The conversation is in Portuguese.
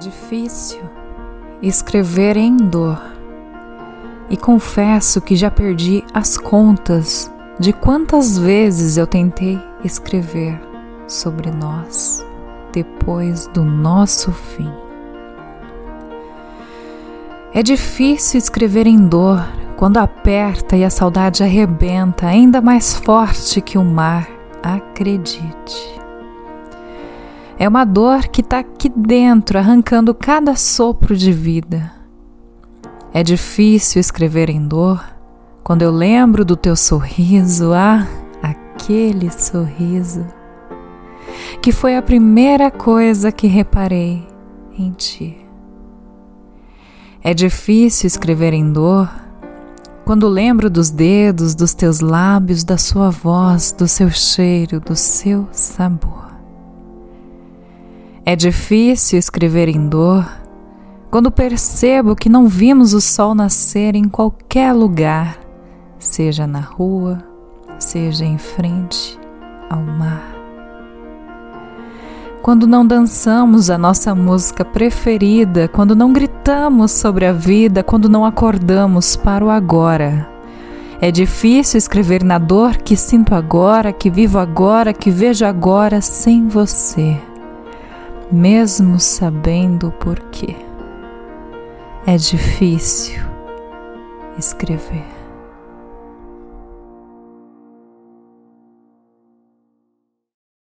difícil escrever em dor, e confesso que já perdi as contas de quantas vezes eu tentei escrever sobre nós depois do nosso fim. É difícil escrever em dor quando aperta e a saudade arrebenta, ainda mais forte que o mar, acredite. É uma dor que está aqui dentro, arrancando cada sopro de vida. É difícil escrever em dor quando eu lembro do teu sorriso, ah, aquele sorriso, que foi a primeira coisa que reparei em ti. É difícil escrever em dor quando lembro dos dedos, dos teus lábios, da sua voz, do seu cheiro, do seu sabor. É difícil escrever em dor quando percebo que não vimos o sol nascer em qualquer lugar, seja na rua, seja em frente ao mar. Quando não dançamos a nossa música preferida, quando não gritamos sobre a vida, quando não acordamos para o agora. É difícil escrever na dor que sinto agora, que vivo agora, que vejo agora sem você mesmo sabendo o porquê. É difícil escrever.